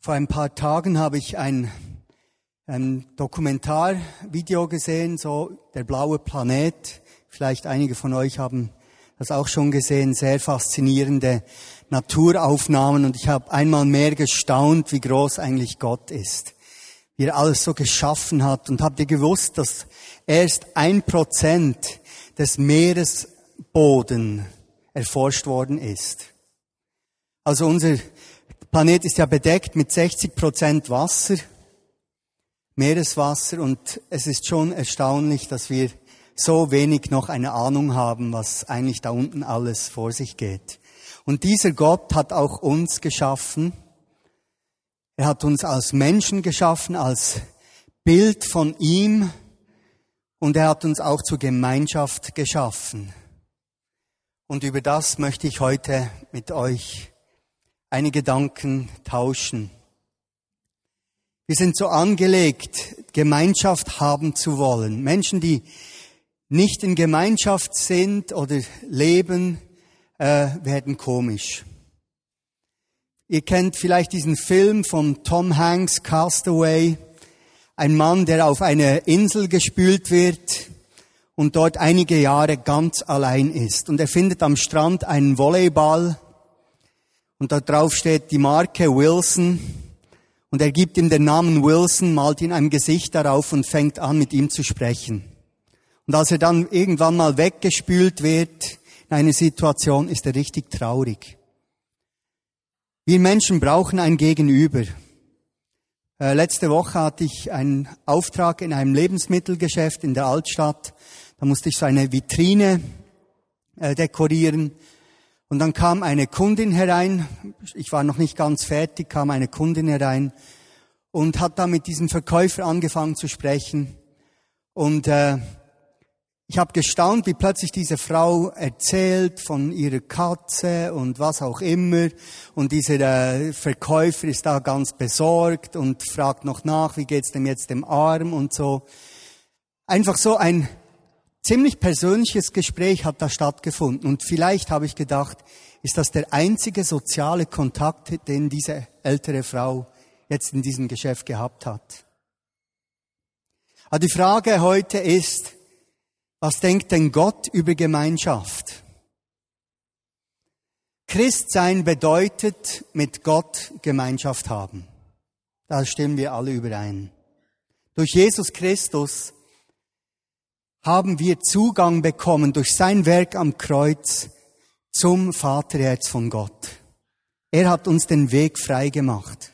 Vor ein paar Tagen habe ich ein, ein Dokumentarvideo gesehen, so der blaue Planet. Vielleicht einige von euch haben das auch schon gesehen, sehr faszinierende Naturaufnahmen und ich habe einmal mehr gestaunt, wie groß eigentlich Gott ist, wie er alles so geschaffen hat. Und habt ihr gewusst, dass erst ein Prozent des Meeresboden erforscht worden ist? Also unser Planet ist ja bedeckt mit 60 Prozent Wasser, Meereswasser und es ist schon erstaunlich, dass wir so wenig noch eine Ahnung haben, was eigentlich da unten alles vor sich geht. Und dieser Gott hat auch uns geschaffen. Er hat uns als Menschen geschaffen, als Bild von ihm und er hat uns auch zur Gemeinschaft geschaffen. Und über das möchte ich heute mit euch einige Gedanken tauschen. Wir sind so angelegt, Gemeinschaft haben zu wollen. Menschen, die nicht in Gemeinschaft sind oder leben, äh, werden komisch. Ihr kennt vielleicht diesen Film von Tom Hanks, Castaway. Ein Mann, der auf eine Insel gespült wird und dort einige Jahre ganz allein ist. Und er findet am Strand einen Volleyball und da drauf steht die Marke Wilson und er gibt ihm den Namen Wilson, malt ihn ein Gesicht darauf und fängt an, mit ihm zu sprechen. Und als er dann irgendwann mal weggespült wird in eine Situation, ist er richtig traurig. Wir Menschen brauchen ein Gegenüber. Äh, letzte Woche hatte ich einen Auftrag in einem Lebensmittelgeschäft in der Altstadt. Da musste ich so eine Vitrine äh, dekorieren. Und dann kam eine Kundin herein, ich war noch nicht ganz fertig, kam eine Kundin herein und hat dann mit diesem Verkäufer angefangen zu sprechen. Und äh, ich habe gestaunt, wie plötzlich diese Frau erzählt von ihrer Katze und was auch immer. Und dieser äh, Verkäufer ist da ganz besorgt und fragt noch nach, wie geht's dem jetzt dem Arm und so. Einfach so ein ziemlich persönliches Gespräch hat da stattgefunden. Und vielleicht habe ich gedacht, ist das der einzige soziale Kontakt, den diese ältere Frau jetzt in diesem Geschäft gehabt hat. Aber die Frage heute ist, was denkt denn Gott über Gemeinschaft? Christsein bedeutet mit Gott Gemeinschaft haben. Da stimmen wir alle überein. Durch Jesus Christus haben wir Zugang bekommen durch sein Werk am Kreuz zum Vaterherz von Gott. Er hat uns den Weg frei gemacht.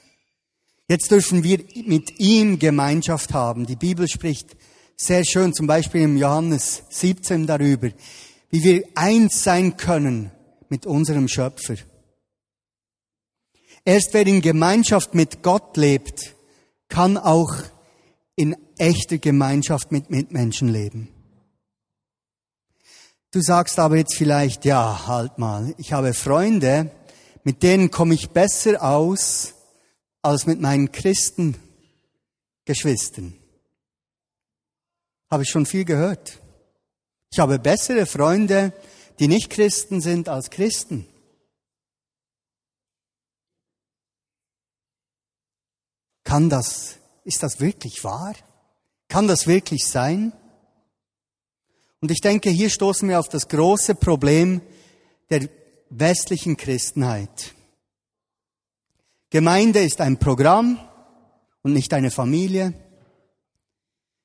Jetzt dürfen wir mit ihm Gemeinschaft haben. Die Bibel spricht sehr schön, zum Beispiel im Johannes 17 darüber, wie wir eins sein können mit unserem Schöpfer. Erst wer in Gemeinschaft mit Gott lebt, kann auch in echter Gemeinschaft mit Mitmenschen leben. Du sagst aber jetzt vielleicht, ja, halt mal, ich habe Freunde, mit denen komme ich besser aus als mit meinen Christengeschwistern. Habe ich schon viel gehört. Ich habe bessere Freunde, die nicht Christen sind, als Christen. Kann das, ist das wirklich wahr? Kann das wirklich sein? Und ich denke, hier stoßen wir auf das große Problem der westlichen Christenheit. Gemeinde ist ein Programm und nicht eine Familie.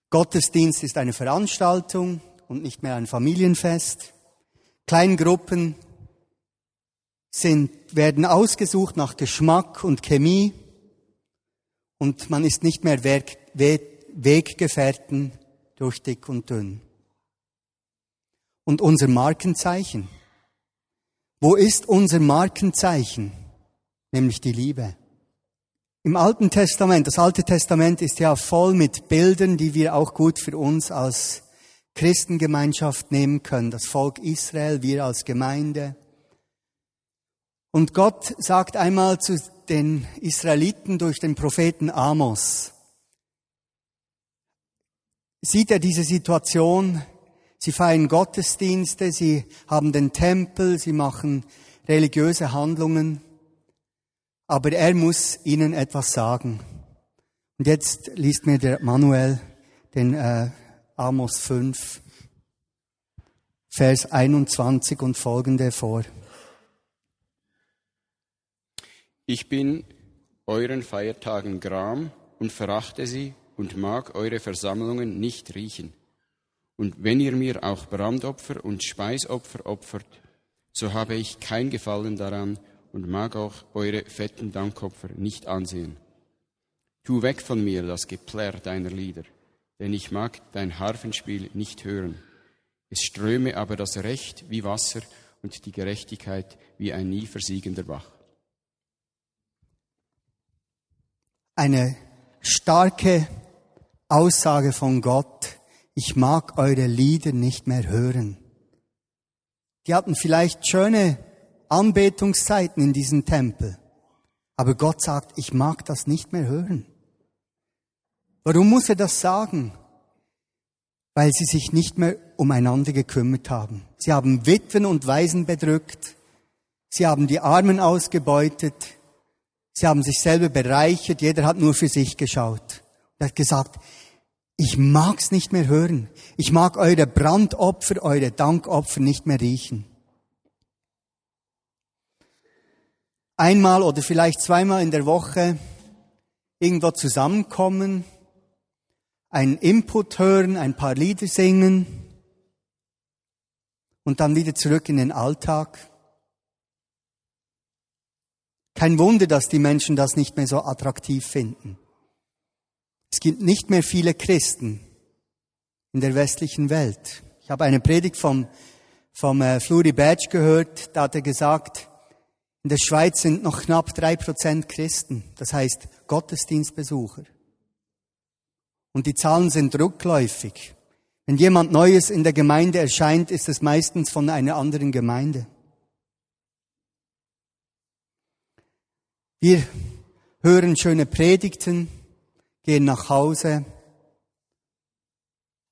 Gottesdienst ist eine Veranstaltung und nicht mehr ein Familienfest. Kleingruppen sind, werden ausgesucht nach Geschmack und Chemie und man ist nicht mehr Weggefährten durch dick und dünn und unser Markenzeichen. Wo ist unser Markenzeichen? Nämlich die Liebe. Im Alten Testament, das Alte Testament ist ja voll mit Bildern, die wir auch gut für uns als Christengemeinschaft nehmen können. Das Volk Israel, wir als Gemeinde. Und Gott sagt einmal zu den Israeliten durch den Propheten Amos, sieht er diese Situation, Sie feiern Gottesdienste, sie haben den Tempel, sie machen religiöse Handlungen. aber er muss ihnen etwas sagen. Und jetzt liest mir der Manuel den äh, Amos 5, Vers 21 und folgende vor. Ich bin euren Feiertagen Gram und verachte sie und mag eure Versammlungen nicht riechen. Und wenn ihr mir auch Brandopfer und Speisopfer opfert, so habe ich kein Gefallen daran und mag auch eure fetten Dankopfer nicht ansehen. Tu weg von mir das Geplärr deiner Lieder, denn ich mag dein Harfenspiel nicht hören. Es ströme aber das Recht wie Wasser und die Gerechtigkeit wie ein nie versiegender Bach. Eine starke Aussage von Gott, ich mag eure Lieder nicht mehr hören. Die hatten vielleicht schöne Anbetungszeiten in diesem Tempel, aber Gott sagt, ich mag das nicht mehr hören. Warum muss er das sagen? Weil sie sich nicht mehr umeinander gekümmert haben. Sie haben Witwen und Waisen bedrückt. Sie haben die Armen ausgebeutet. Sie haben sich selber bereichert. Jeder hat nur für sich geschaut. Er hat gesagt, ich mag's nicht mehr hören. Ich mag eure Brandopfer, eure Dankopfer nicht mehr riechen. Einmal oder vielleicht zweimal in der Woche irgendwo zusammenkommen, einen Input hören, ein paar Lieder singen und dann wieder zurück in den Alltag. Kein Wunder, dass die Menschen das nicht mehr so attraktiv finden. Es gibt nicht mehr viele Christen in der westlichen Welt. Ich habe eine Predigt vom, vom äh, Fluri Badge gehört, da hat er gesagt, in der Schweiz sind noch knapp drei Prozent Christen, das heißt Gottesdienstbesucher. Und die Zahlen sind rückläufig. Wenn jemand Neues in der Gemeinde erscheint, ist es meistens von einer anderen Gemeinde. Wir hören schöne Predigten, gehen nach Hause.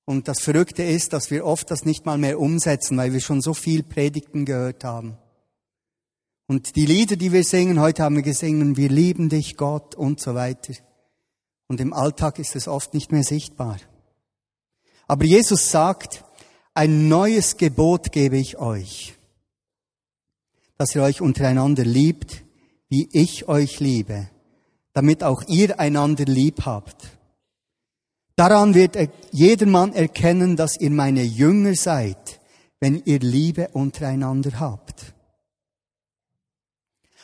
Und das Verrückte ist, dass wir oft das nicht mal mehr umsetzen, weil wir schon so viel Predigten gehört haben. Und die Lieder, die wir singen, heute haben wir gesungen, wir lieben dich, Gott und so weiter. Und im Alltag ist es oft nicht mehr sichtbar. Aber Jesus sagt, ein neues Gebot gebe ich euch, dass ihr euch untereinander liebt, wie ich euch liebe damit auch ihr einander lieb habt. Daran wird jedermann erkennen, dass ihr meine Jünger seid, wenn ihr Liebe untereinander habt.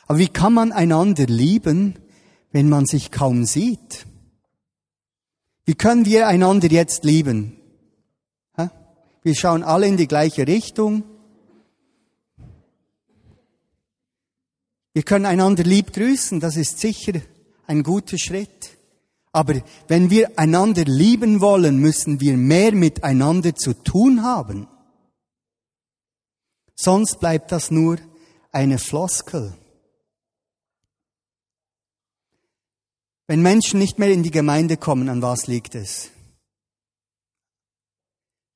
Aber wie kann man einander lieben, wenn man sich kaum sieht? Wie können wir einander jetzt lieben? Wir schauen alle in die gleiche Richtung. Wir können einander lieb grüßen, das ist sicher ein guter Schritt. Aber wenn wir einander lieben wollen, müssen wir mehr miteinander zu tun haben. Sonst bleibt das nur eine Floskel. Wenn Menschen nicht mehr in die Gemeinde kommen, an was liegt es?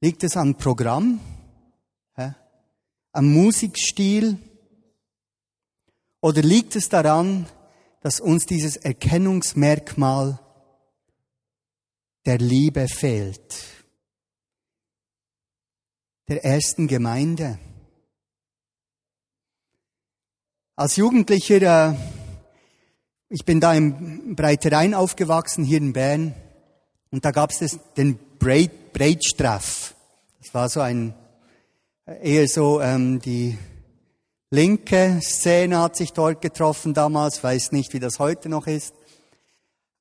Liegt es an Programm? Hä? Am Musikstil? Oder liegt es daran, dass uns dieses Erkennungsmerkmal der Liebe fehlt. Der ersten Gemeinde. Als Jugendlicher, äh, ich bin da im Breiterein aufgewachsen, hier in Bern, und da gab es den Breit, Breitstraff. Das war so ein, äh, eher so ähm, die linke Szene hat sich dort getroffen damals, weiß nicht, wie das heute noch ist.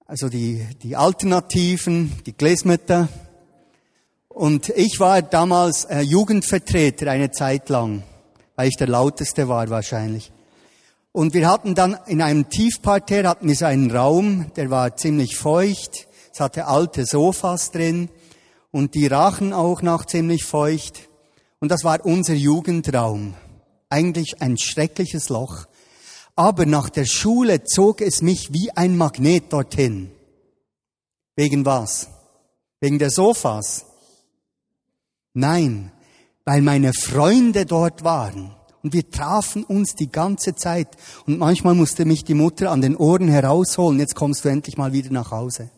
Also die, die Alternativen, die Glesmütter. Und ich war damals äh, Jugendvertreter eine Zeit lang, weil ich der lauteste war wahrscheinlich. Und wir hatten dann in einem Tiefparterre hatten wir so einen Raum, der war ziemlich feucht. Es hatte alte Sofas drin und die rachen auch noch ziemlich feucht. Und das war unser Jugendraum eigentlich ein schreckliches Loch. Aber nach der Schule zog es mich wie ein Magnet dorthin. Wegen was? Wegen der Sofas? Nein, weil meine Freunde dort waren. Und wir trafen uns die ganze Zeit. Und manchmal musste mich die Mutter an den Ohren herausholen. Jetzt kommst du endlich mal wieder nach Hause.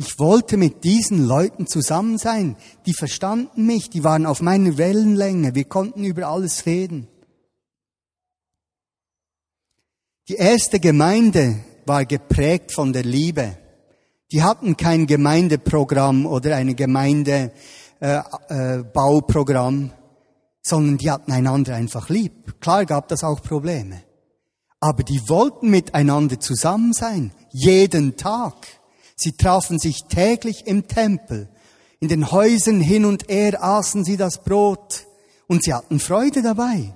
Ich wollte mit diesen Leuten zusammen sein. Die verstanden mich, die waren auf meiner Wellenlänge. Wir konnten über alles reden. Die erste Gemeinde war geprägt von der Liebe. Die hatten kein Gemeindeprogramm oder eine Gemeindebauprogramm, äh, äh, sondern die hatten einander einfach lieb. Klar gab das auch Probleme. Aber die wollten miteinander zusammen sein, jeden Tag. Sie trafen sich täglich im Tempel. In den Häusern hin und her aßen sie das Brot und sie hatten Freude dabei.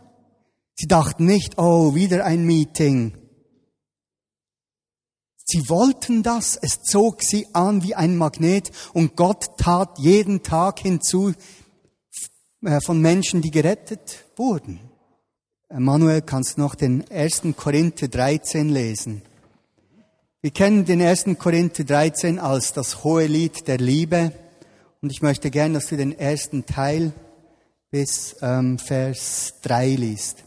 Sie dachten nicht, oh, wieder ein Meeting. Sie wollten das, es zog sie an wie ein Magnet und Gott tat jeden Tag hinzu äh, von Menschen, die gerettet wurden. Manuel, kannst noch den 1. Korinther 13 lesen. Wir kennen den 1. Korinther 13 als das hohe Lied der Liebe und ich möchte gerne, dass du den ersten Teil bis ähm, Vers 3 liest.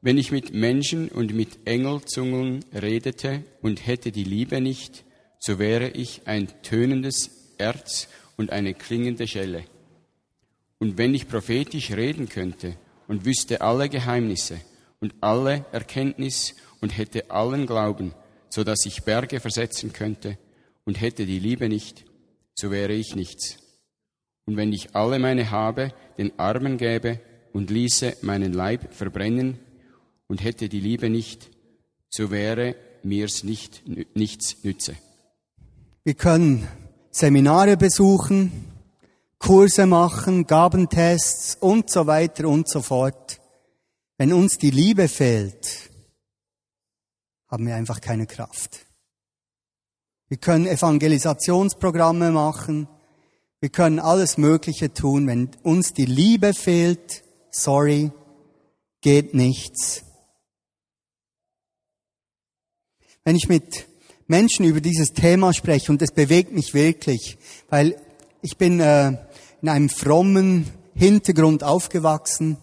Wenn ich mit Menschen und mit Engelzungen redete und hätte die Liebe nicht, so wäre ich ein tönendes Erz und eine klingende Schelle. Und wenn ich prophetisch reden könnte und wüsste alle Geheimnisse und alle Erkenntnis und hätte allen Glauben, so dass ich Berge versetzen könnte und hätte die Liebe nicht, so wäre ich nichts. Und wenn ich alle meine Habe den Armen gäbe und ließe meinen Leib verbrennen und hätte die Liebe nicht, so wäre mir's nicht, nichts nütze. Wir können Seminare besuchen, Kurse machen, Gabentests und so weiter und so fort. Wenn uns die Liebe fehlt, haben wir einfach keine Kraft. Wir können Evangelisationsprogramme machen, wir können alles Mögliche tun. Wenn uns die Liebe fehlt, sorry, geht nichts. wenn ich mit Menschen über dieses Thema spreche, und es bewegt mich wirklich, weil ich bin äh, in einem frommen Hintergrund aufgewachsen.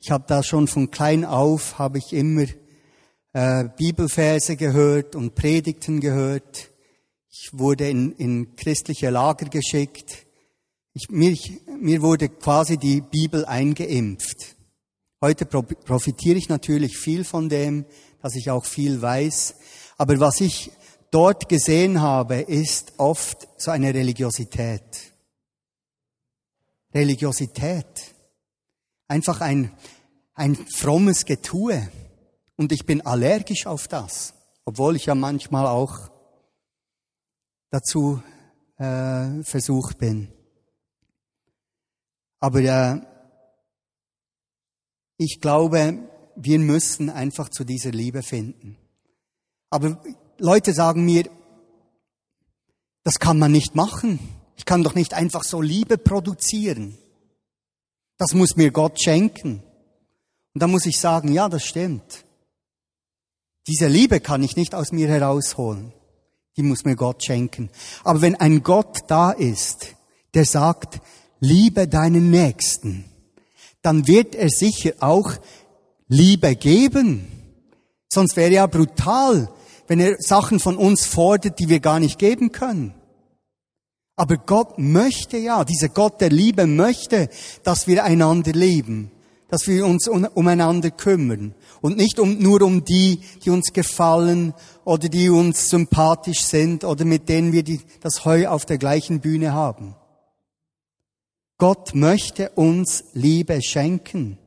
Ich habe da schon von klein auf, habe ich immer äh, Bibelverse gehört und Predigten gehört. Ich wurde in, in christliche Lager geschickt. Ich, mir, mir wurde quasi die Bibel eingeimpft. Heute profitiere ich natürlich viel von dem, dass ich auch viel weiß. Aber was ich dort gesehen habe, ist oft so eine Religiosität. Religiosität. Einfach ein, ein frommes Getue. Und ich bin allergisch auf das, obwohl ich ja manchmal auch dazu äh, versucht bin. Aber äh, ich glaube, wir müssen einfach zu dieser Liebe finden. Aber Leute sagen mir, das kann man nicht machen. Ich kann doch nicht einfach so Liebe produzieren. Das muss mir Gott schenken. Und da muss ich sagen, ja, das stimmt. Diese Liebe kann ich nicht aus mir herausholen. Die muss mir Gott schenken. Aber wenn ein Gott da ist, der sagt, liebe deinen Nächsten, dann wird er sicher auch Liebe geben. Sonst wäre ja brutal, wenn er Sachen von uns fordert, die wir gar nicht geben können. Aber Gott möchte ja, dieser Gott der Liebe möchte, dass wir einander lieben, dass wir uns umeinander kümmern und nicht um, nur um die, die uns gefallen oder die uns sympathisch sind oder mit denen wir die, das Heu auf der gleichen Bühne haben. Gott möchte uns Liebe schenken.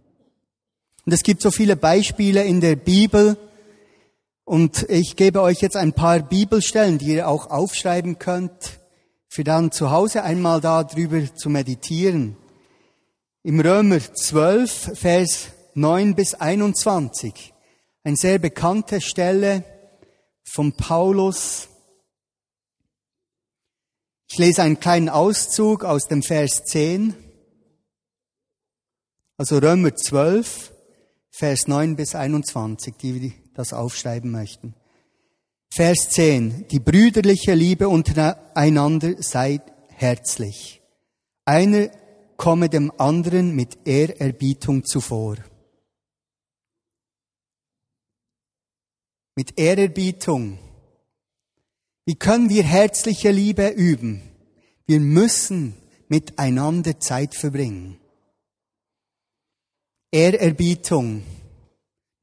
Und es gibt so viele Beispiele in der Bibel, und ich gebe euch jetzt ein paar Bibelstellen, die ihr auch aufschreiben könnt, für dann zu Hause einmal darüber zu meditieren. Im Römer 12, Vers 9 bis 21. Eine sehr bekannte Stelle von Paulus. Ich lese einen kleinen Auszug aus dem Vers 10. Also Römer 12, Vers 9 bis 21, die das aufschreiben möchten. Vers 10. Die brüderliche Liebe untereinander sei herzlich. Einer komme dem anderen mit Ehrerbietung zuvor. Mit Ehrerbietung. Wie können wir herzliche Liebe üben? Wir müssen miteinander Zeit verbringen. Ehrerbietung.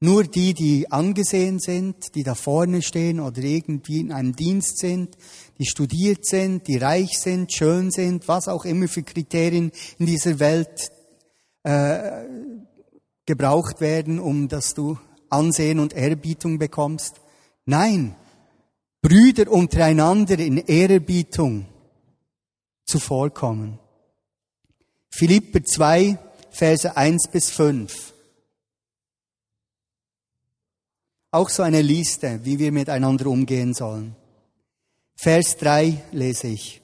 Nur die, die angesehen sind, die da vorne stehen oder irgendwie in einem Dienst sind, die studiert sind, die reich sind, schön sind, was auch immer für Kriterien in dieser Welt äh, gebraucht werden, um dass du Ansehen und Ehrerbietung bekommst. Nein, Brüder untereinander in Ehrerbietung zuvorkommen. Philipper 2, Verse 1 bis 5. Auch so eine Liste, wie wir miteinander umgehen sollen. Vers 3 lese ich.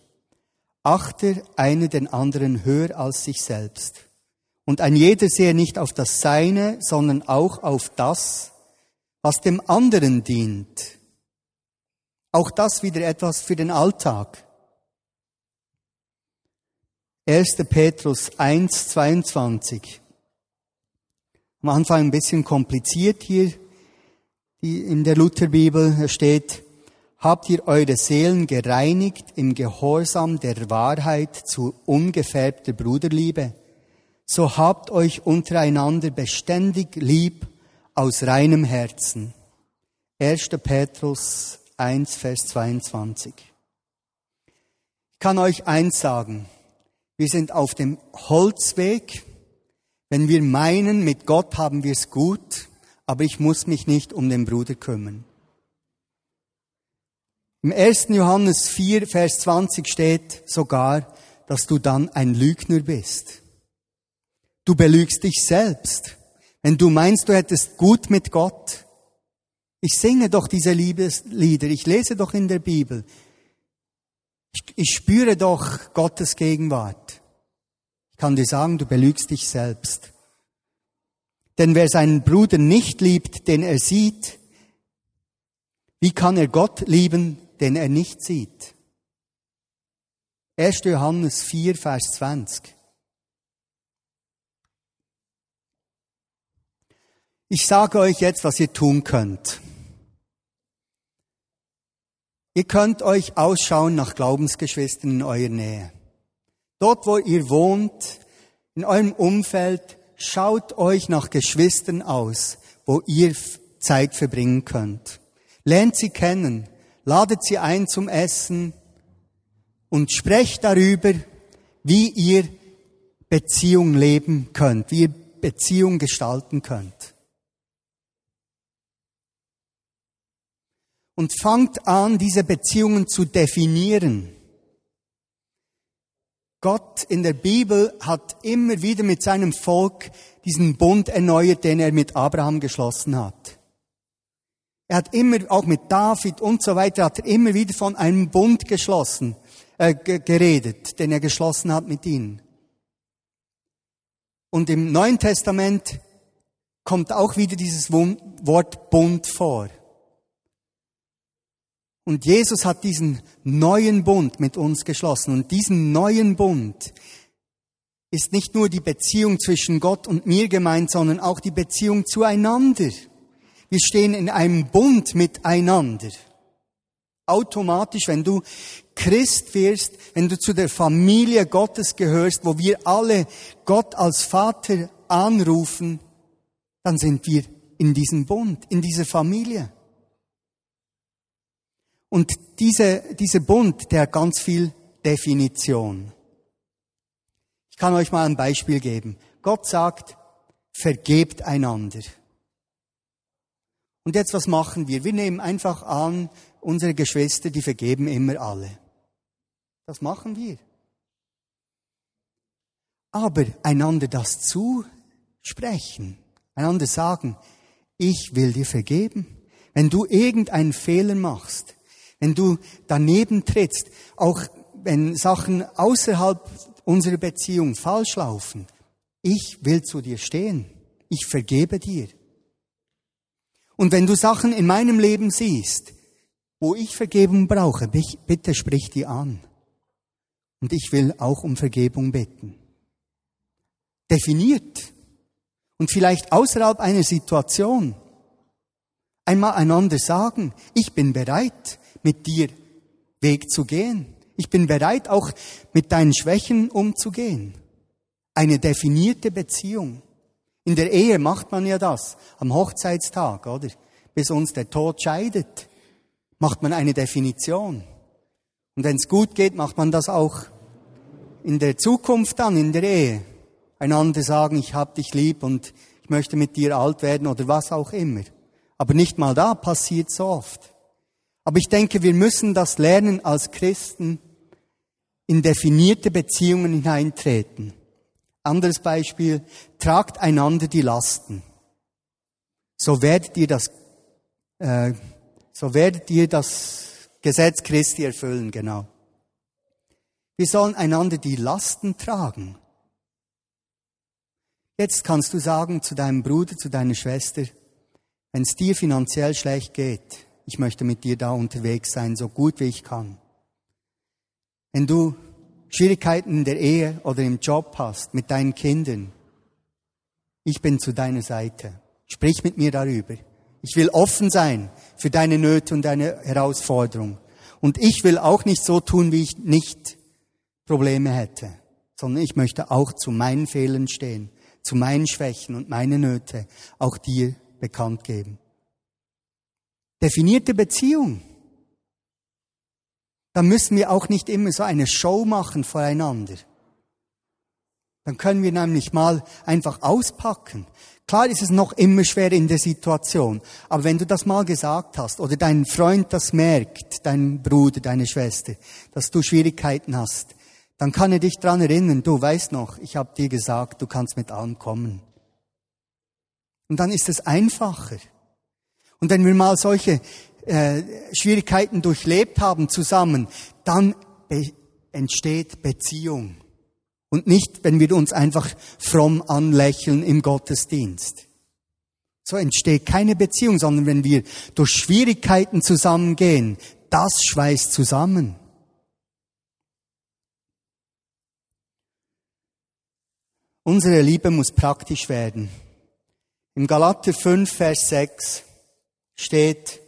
Achte einer den anderen höher als sich selbst. Und ein jeder sehe nicht auf das Seine, sondern auch auf das, was dem anderen dient. Auch das wieder etwas für den Alltag. 1. Petrus 1, 22. Am Anfang ein bisschen kompliziert hier in der Lutherbibel. Da steht, habt ihr eure Seelen gereinigt im Gehorsam der Wahrheit zu ungefärbter Bruderliebe? So habt euch untereinander beständig lieb aus reinem Herzen. 1. Petrus 1, Vers 22. Ich kann euch eins sagen. Wir sind auf dem Holzweg. Wenn wir meinen, mit Gott haben wir es gut, aber ich muss mich nicht um den Bruder kümmern. Im 1. Johannes 4, Vers 20 steht sogar, dass du dann ein Lügner bist. Du belügst dich selbst, wenn du meinst, du hättest gut mit Gott. Ich singe doch diese Liebeslieder, ich lese doch in der Bibel. Ich, ich spüre doch Gottes Gegenwart. Ich kann dir sagen, du belügst dich selbst. Denn wer seinen Bruder nicht liebt, den er sieht, wie kann er Gott lieben, den er nicht sieht? 1. Johannes 4, Vers 20. Ich sage euch jetzt, was ihr tun könnt. Ihr könnt euch ausschauen nach Glaubensgeschwistern in eurer Nähe. Dort, wo ihr wohnt, in eurem Umfeld, schaut euch nach Geschwistern aus, wo ihr Zeit verbringen könnt. Lernt sie kennen, ladet sie ein zum Essen und sprecht darüber, wie ihr Beziehung leben könnt, wie ihr Beziehung gestalten könnt. Und fangt an, diese Beziehungen zu definieren. Gott in der Bibel hat immer wieder mit seinem Volk diesen Bund erneuert, den er mit Abraham geschlossen hat. Er hat immer, auch mit David und so weiter, hat er immer wieder von einem Bund geschlossen, äh, geredet, den er geschlossen hat mit ihnen. Und im Neuen Testament kommt auch wieder dieses Wort Bund vor. Und Jesus hat diesen neuen Bund mit uns geschlossen. Und diesen neuen Bund ist nicht nur die Beziehung zwischen Gott und mir gemeint, sondern auch die Beziehung zueinander. Wir stehen in einem Bund miteinander. Automatisch, wenn du Christ wirst, wenn du zu der Familie Gottes gehörst, wo wir alle Gott als Vater anrufen, dann sind wir in diesem Bund, in dieser Familie. Und diese, dieser Bund, der hat ganz viel Definition. Ich kann euch mal ein Beispiel geben. Gott sagt, vergebt einander. Und jetzt was machen wir? Wir nehmen einfach an, unsere Geschwister, die vergeben immer alle. Das machen wir. Aber einander das zusprechen, einander sagen, ich will dir vergeben. Wenn du irgendeinen Fehler machst, wenn du daneben trittst, auch wenn Sachen außerhalb unserer Beziehung falsch laufen, ich will zu dir stehen. Ich vergebe dir. Und wenn du Sachen in meinem Leben siehst, wo ich Vergebung brauche, bitte sprich die an. Und ich will auch um Vergebung bitten. definiert und vielleicht außerhalb einer Situation einmal einander sagen, ich bin bereit, mit dir Weg zu gehen. Ich bin bereit, auch mit deinen Schwächen umzugehen. Eine definierte Beziehung. In der Ehe macht man ja das, am Hochzeitstag, oder? Bis uns der Tod scheidet, macht man eine Definition. Und wenn es gut geht, macht man das auch in der Zukunft dann, in der Ehe. Einander sagen, ich hab dich lieb und ich möchte mit dir alt werden oder was auch immer. Aber nicht mal da passiert so oft. Aber ich denke, wir müssen das lernen als Christen, in definierte Beziehungen hineintreten. Anderes Beispiel, tragt einander die Lasten. So werdet ihr das, äh, so werdet ihr das Gesetz Christi erfüllen, genau. Wir sollen einander die Lasten tragen. Jetzt kannst du sagen zu deinem Bruder, zu deiner Schwester, wenn es dir finanziell schlecht geht, ich möchte mit dir da unterwegs sein, so gut wie ich kann. Wenn du Schwierigkeiten in der Ehe oder im Job hast, mit deinen Kindern, ich bin zu deiner Seite. Sprich mit mir darüber. Ich will offen sein für deine Nöte und deine Herausforderung. Und ich will auch nicht so tun, wie ich nicht Probleme hätte, sondern ich möchte auch zu meinen Fehlern stehen, zu meinen Schwächen und meine Nöte auch dir bekannt geben. Definierte Beziehung dann müssen wir auch nicht immer so eine Show machen voreinander. Dann können wir nämlich mal einfach auspacken. Klar ist es noch immer schwer in der Situation, aber wenn du das mal gesagt hast oder dein Freund das merkt, dein Bruder, deine Schwester, dass du Schwierigkeiten hast, dann kann er dich dran erinnern, du weißt noch, ich habe dir gesagt, du kannst mit allem kommen. Und dann ist es einfacher. Und wenn wir mal solche äh, Schwierigkeiten durchlebt haben zusammen, dann entsteht Beziehung. Und nicht, wenn wir uns einfach fromm anlächeln im Gottesdienst. So entsteht keine Beziehung, sondern wenn wir durch Schwierigkeiten zusammengehen, das schweißt zusammen. Unsere Liebe muss praktisch werden. Im Galater 5, Vers 6 steht,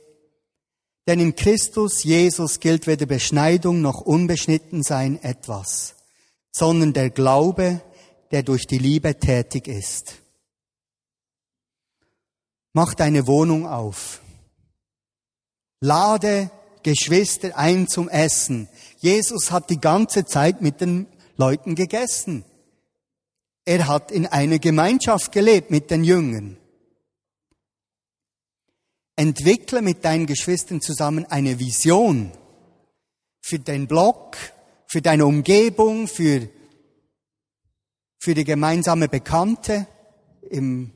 denn in Christus Jesus gilt weder Beschneidung noch Unbeschnittensein etwas, sondern der Glaube, der durch die Liebe tätig ist. Mach deine Wohnung auf. Lade Geschwister ein zum Essen. Jesus hat die ganze Zeit mit den Leuten gegessen. Er hat in einer Gemeinschaft gelebt mit den Jüngern. Entwickle mit deinen Geschwistern zusammen eine Vision für den Blog, für deine Umgebung, für, für die gemeinsame Bekannte im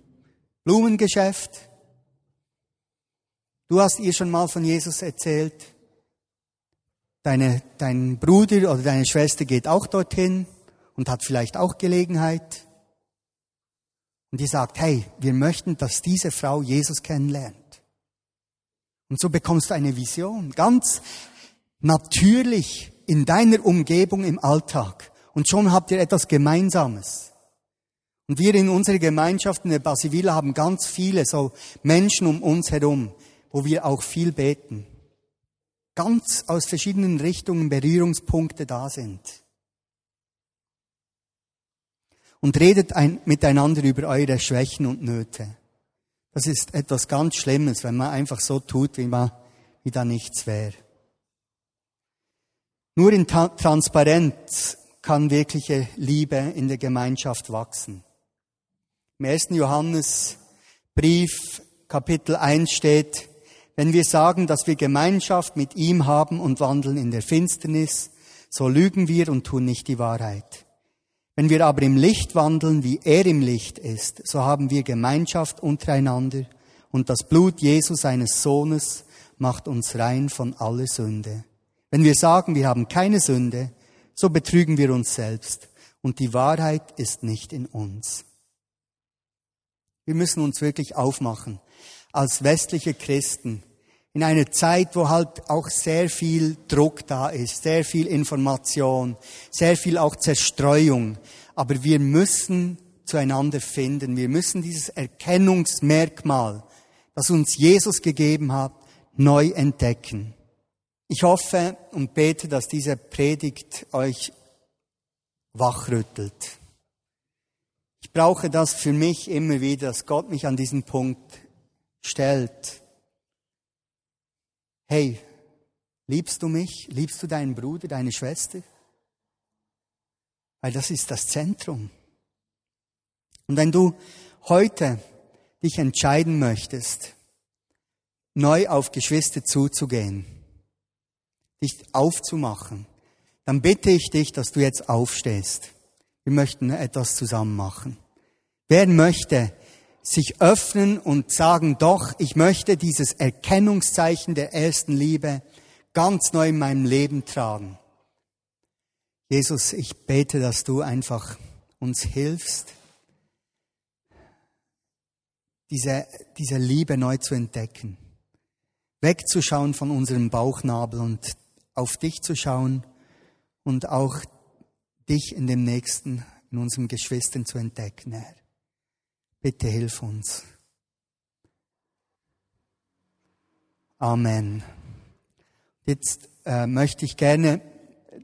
Blumengeschäft. Du hast ihr schon mal von Jesus erzählt. Deine, dein Bruder oder deine Schwester geht auch dorthin und hat vielleicht auch Gelegenheit. Und die sagt, hey, wir möchten, dass diese Frau Jesus kennenlernt. Und so bekommst du eine Vision, ganz natürlich in deiner Umgebung im Alltag. Und schon habt ihr etwas Gemeinsames. Und wir in unserer Gemeinschaft in der Basivilla haben ganz viele so Menschen um uns herum, wo wir auch viel beten. Ganz aus verschiedenen Richtungen Berührungspunkte da sind. Und redet ein, miteinander über eure Schwächen und Nöte. Das ist etwas ganz Schlimmes, wenn man einfach so tut, wie, man, wie da nichts wäre. Nur in Ta Transparenz kann wirkliche Liebe in der Gemeinschaft wachsen. Im 1. Johannesbrief Kapitel 1 steht, wenn wir sagen, dass wir Gemeinschaft mit ihm haben und wandeln in der Finsternis, so lügen wir und tun nicht die Wahrheit. Wenn wir aber im Licht wandeln, wie er im Licht ist, so haben wir Gemeinschaft untereinander und das Blut Jesu seines Sohnes macht uns rein von aller Sünde. Wenn wir sagen, wir haben keine Sünde, so betrügen wir uns selbst und die Wahrheit ist nicht in uns. Wir müssen uns wirklich aufmachen, als westliche Christen in einer Zeit, wo halt auch sehr viel Druck da ist, sehr viel Information, sehr viel auch Zerstreuung. Aber wir müssen zueinander finden. Wir müssen dieses Erkennungsmerkmal, das uns Jesus gegeben hat, neu entdecken. Ich hoffe und bete, dass diese Predigt euch wachrüttelt. Ich brauche das für mich immer wieder, dass Gott mich an diesen Punkt stellt. Hey, liebst du mich? Liebst du deinen Bruder, deine Schwester? Weil das ist das Zentrum. Und wenn du heute dich entscheiden möchtest, neu auf Geschwister zuzugehen, dich aufzumachen, dann bitte ich dich, dass du jetzt aufstehst. Wir möchten etwas zusammen machen. Wer möchte sich öffnen und sagen, doch, ich möchte dieses Erkennungszeichen der ersten Liebe ganz neu in meinem Leben tragen. Jesus, ich bete, dass du einfach uns hilfst, diese, diese Liebe neu zu entdecken, wegzuschauen von unserem Bauchnabel und auf dich zu schauen und auch dich in dem Nächsten, in unserem Geschwistern zu entdecken, Herr. Bitte hilf uns. Amen. Jetzt äh, möchte ich gerne,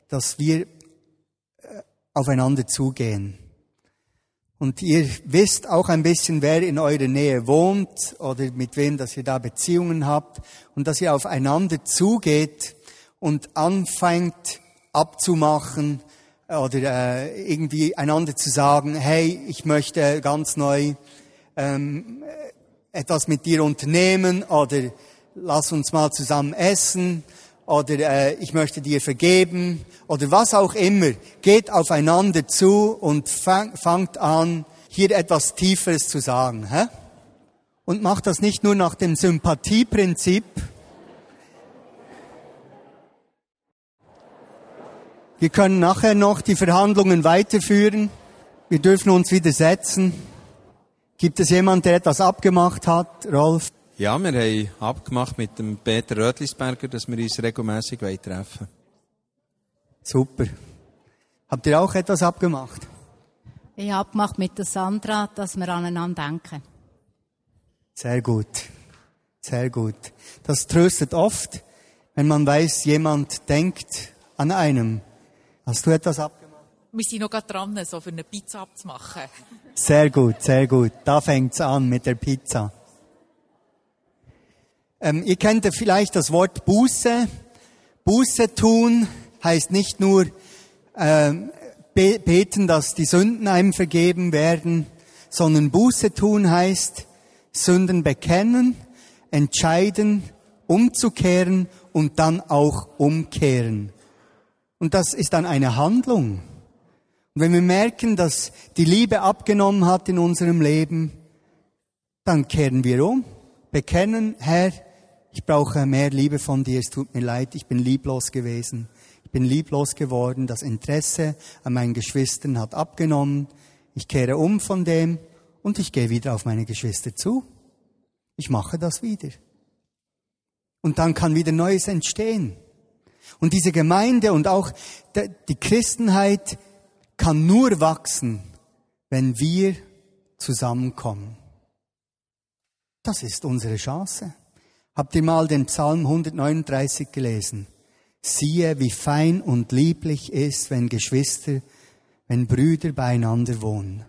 dass wir äh, aufeinander zugehen. Und ihr wisst auch ein bisschen, wer in eurer Nähe wohnt oder mit wem, dass ihr da Beziehungen habt und dass ihr aufeinander zugeht und anfängt abzumachen oder äh, irgendwie einander zu sagen, hey, ich möchte ganz neu ähm, etwas mit dir unternehmen oder lass uns mal zusammen essen oder äh, ich möchte dir vergeben oder was auch immer. Geht aufeinander zu und fang, fangt an, hier etwas Tieferes zu sagen. Hä? Und macht das nicht nur nach dem Sympathieprinzip. Wir können nachher noch die Verhandlungen weiterführen. Wir dürfen uns widersetzen. Gibt es jemand, der etwas abgemacht hat, Rolf? Ja, wir haben abgemacht mit dem Peter Rötlisberger, dass wir uns regelmäßig treffen Super. Habt ihr auch etwas abgemacht? Ich habe abgemacht mit der Sandra, dass wir aneinander denken. Sehr gut. Sehr gut. Das tröstet oft, wenn man weiß, jemand denkt an einem. Hast du etwas abgemacht? Wir sind noch gerade dran, so für eine Pizza abzumachen. Sehr gut, sehr gut. Da fängt's an mit der Pizza. Ähm, ihr kennt vielleicht das Wort Buße. Buße tun heißt nicht nur ähm, beten, dass die Sünden einem vergeben werden, sondern Buße tun heißt Sünden bekennen, entscheiden, umzukehren und dann auch umkehren. Und das ist dann eine Handlung. Und wenn wir merken, dass die Liebe abgenommen hat in unserem Leben, dann kehren wir um, bekennen, Herr, ich brauche mehr Liebe von dir, es tut mir leid, ich bin lieblos gewesen. Ich bin lieblos geworden, das Interesse an meinen Geschwistern hat abgenommen. Ich kehre um von dem und ich gehe wieder auf meine Geschwister zu. Ich mache das wieder. Und dann kann wieder Neues entstehen. Und diese Gemeinde und auch die Christenheit kann nur wachsen, wenn wir zusammenkommen. Das ist unsere Chance. Habt ihr mal den Psalm 139 gelesen? Siehe, wie fein und lieblich ist, wenn Geschwister, wenn Brüder beieinander wohnen.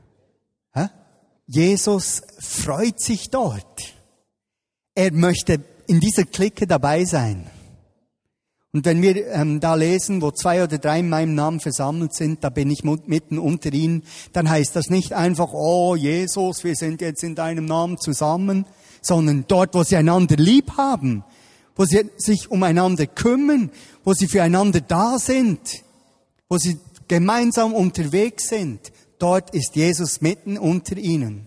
Hä? Jesus freut sich dort. Er möchte in dieser Clique dabei sein. Und wenn wir ähm, da lesen, wo zwei oder drei in meinem Namen versammelt sind, da bin ich mitten unter ihnen, dann heißt das nicht einfach, oh Jesus, wir sind jetzt in deinem Namen zusammen, sondern dort, wo sie einander lieb haben, wo sie sich umeinander kümmern, wo sie füreinander da sind, wo sie gemeinsam unterwegs sind, dort ist Jesus mitten unter ihnen.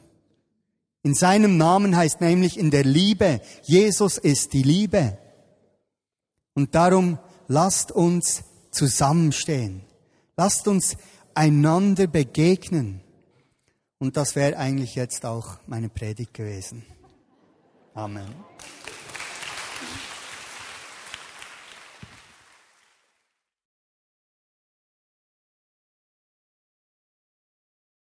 In seinem Namen heißt nämlich in der Liebe, Jesus ist die Liebe. Und darum lasst uns zusammenstehen. Lasst uns einander begegnen. Und das wäre eigentlich jetzt auch meine Predigt gewesen. Amen.